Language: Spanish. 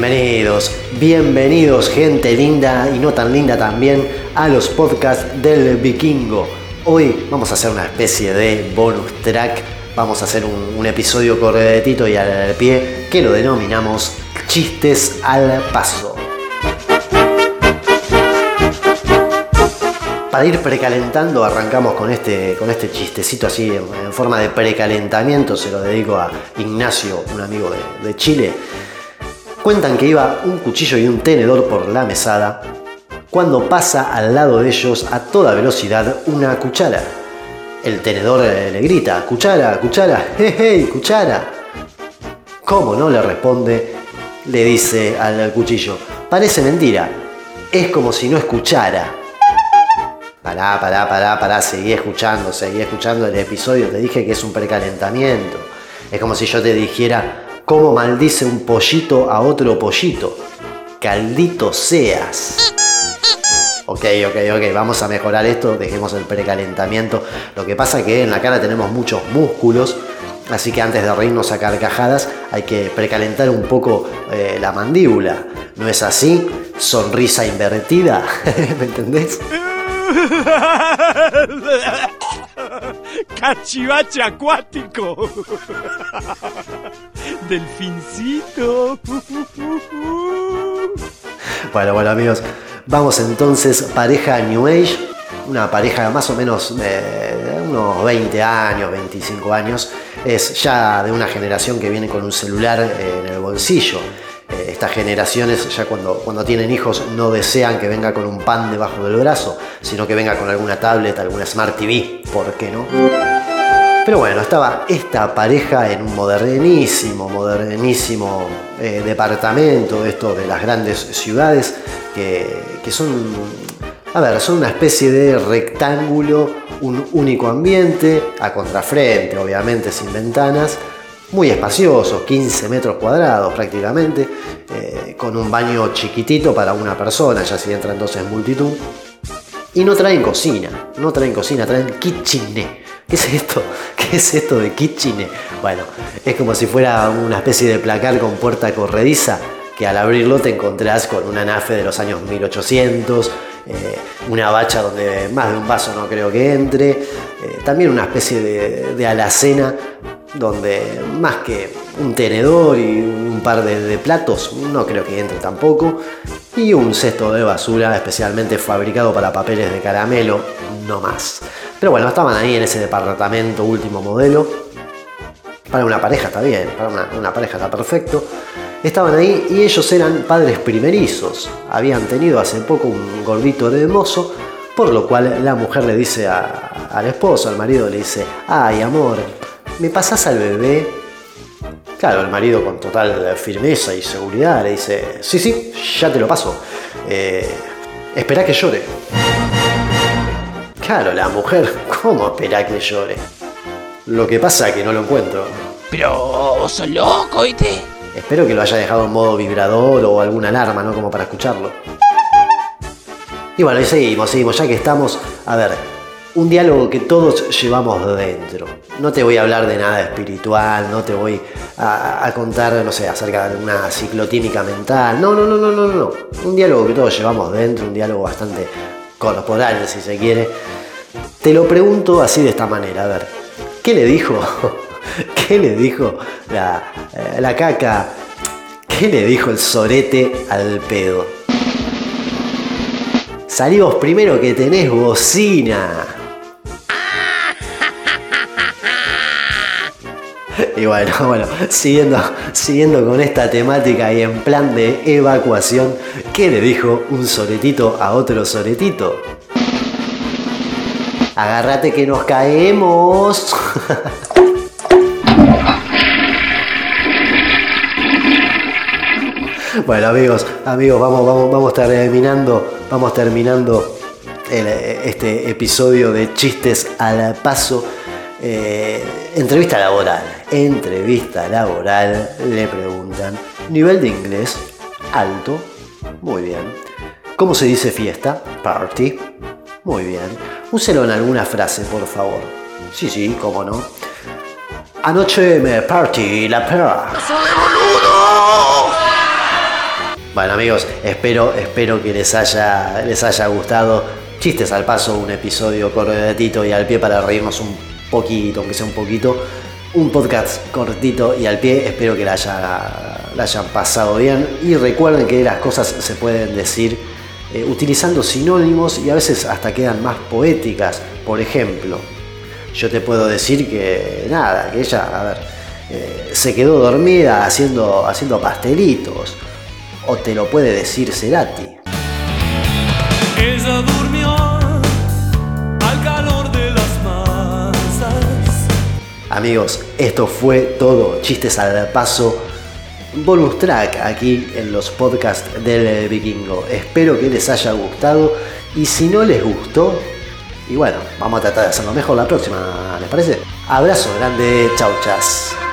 Bienvenidos, bienvenidos gente linda y no tan linda también a los podcasts del vikingo. Hoy vamos a hacer una especie de bonus track, vamos a hacer un, episodio corredetito y al pie que lo denominamos chistes al paso. Para ir precalentando, arrancamos con este, con este chistecito así en, forma de precalentamiento. Se lo dedico a Ignacio, un amigo de, de Chile. Cuentan que iba un cuchillo y un tenedor por la mesada cuando pasa al lado de ellos a toda velocidad una cuchara. El tenedor le grita, cuchara, cuchara, hey, cuchara. ¿Cómo no le responde? Le dice al cuchillo, parece mentira, es como si no escuchara. Pará, pará, pará, pará, seguí escuchando, seguí escuchando el episodio. Te dije que es un precalentamiento. Es como si yo te dijera cómo maldice un pollito a otro pollito. Caldito seas. Ok, ok, ok, vamos a mejorar esto, dejemos el precalentamiento. Lo que pasa que en la cara tenemos muchos músculos, así que antes de reírnos a carcajadas hay que precalentar un poco eh, la mandíbula. ¿No es así? Sonrisa invertida, ¿me entendés? Cachivache acuático. Delfincito. Bueno, bueno amigos, vamos entonces, pareja New Age, una pareja más o menos unos 20 años, 25 años, es ya de una generación que viene con un celular en el bolsillo estas generaciones ya cuando, cuando tienen hijos no desean que venga con un pan debajo del brazo, sino que venga con alguna tablet, alguna Smart TV, ¿por qué no? Pero bueno, estaba esta pareja en un modernísimo, modernísimo eh, departamento, esto de las grandes ciudades, que, que son, a ver, son una especie de rectángulo, un único ambiente, a contrafrente, obviamente, sin ventanas, muy espacioso, 15 metros cuadrados prácticamente, eh, con un baño chiquitito para una persona, ya si entra entonces multitud. Y no traen cocina, no traen cocina, traen kitchené. ¿Qué es esto? ¿Qué es esto de kitchené? Bueno, es como si fuera una especie de placar con puerta corrediza que al abrirlo te encontrás con una nafe de los años 1800, eh, una bacha donde más de un vaso no creo que entre, eh, también una especie de alacena donde más que un tenedor y un par de, platos, no creo que entre tampoco, y un cesto de basura especialmente fabricado para papeles de caramelo, no más. Pero bueno, estaban ahí en ese departamento último modelo. Para una pareja está bien, para una, pareja está perfecto. Estaban ahí y ellos eran padres primerizos. Habían tenido hace poco un gordito de mozo, por lo cual la mujer le dice al esposo, al marido, le dice, ay amor, ¿me pasas al bebé? Claro, el marido con total firmeza y seguridad le dice, sí, sí, ya te lo paso. Eh, espera que llore. Claro, la mujer, ¿cómo espera que llore? Lo que pasa es que no lo encuentro. Pero sos loco, ¿viste? Espero que lo haya dejado en modo vibrador o alguna alarma, ¿no? Como para escucharlo. Y bueno, y seguimos, seguimos, ya que estamos. A ver, un diálogo que todos llevamos dentro. No te voy a hablar de nada espiritual, no te voy a, contar, no sé, acerca de una ciclotímica mental. No, no, no, no, no, no. Un diálogo que todos llevamos dentro, un diálogo bastante corporal, si se quiere. Te lo pregunto así de esta manera, a ver, ¿qué le dijo? ¿Qué le dijo la, eh, la caca? ¿Qué le dijo el sorete al pedo? Salimos primero que tenés bocina. Y bueno, bueno, siguiendo, siguiendo con esta temática y en plan de evacuación, ¿qué le dijo un soletito a otro soletito? Agárrate que nos caemos. Bueno amigos, amigos, vamos, vamos, vamos terminando, vamos terminando este episodio de chistes al paso. Eh, entrevista laboral. Entrevista laboral. Le preguntan. Nivel de inglés. Alto. Muy bien. ¿Cómo se dice fiesta? Party. Muy bien. Úselo en alguna frase, por favor. Sí, sí, cómo no. Anoche me party la perra. de boludo! Bueno amigos, espero, espero que les haya, les haya gustado. Chistes al paso, un episodio cortito y al pie para reírnos un poquito, aunque sea un poquito. Un podcast cortito y al pie, espero que la, haya, la hayan pasado bien. Y recuerden que las cosas se pueden decir eh, utilizando sinónimos y a veces hasta quedan más poéticas. Por ejemplo, yo te puedo decir que nada, que ella, a ver, eh, se quedó dormida haciendo, haciendo pastelitos. O te lo puede decir Cerati. Ella durmió al calor de las masas. Amigos, esto fue todo. Chistes al paso. Bonus track aquí en los podcasts del vikingo. Espero que les haya gustado. Y si no les gustó, y bueno, vamos a tratar de hacerlo mejor la próxima, ¿les parece? Abrazo grande, chau chas.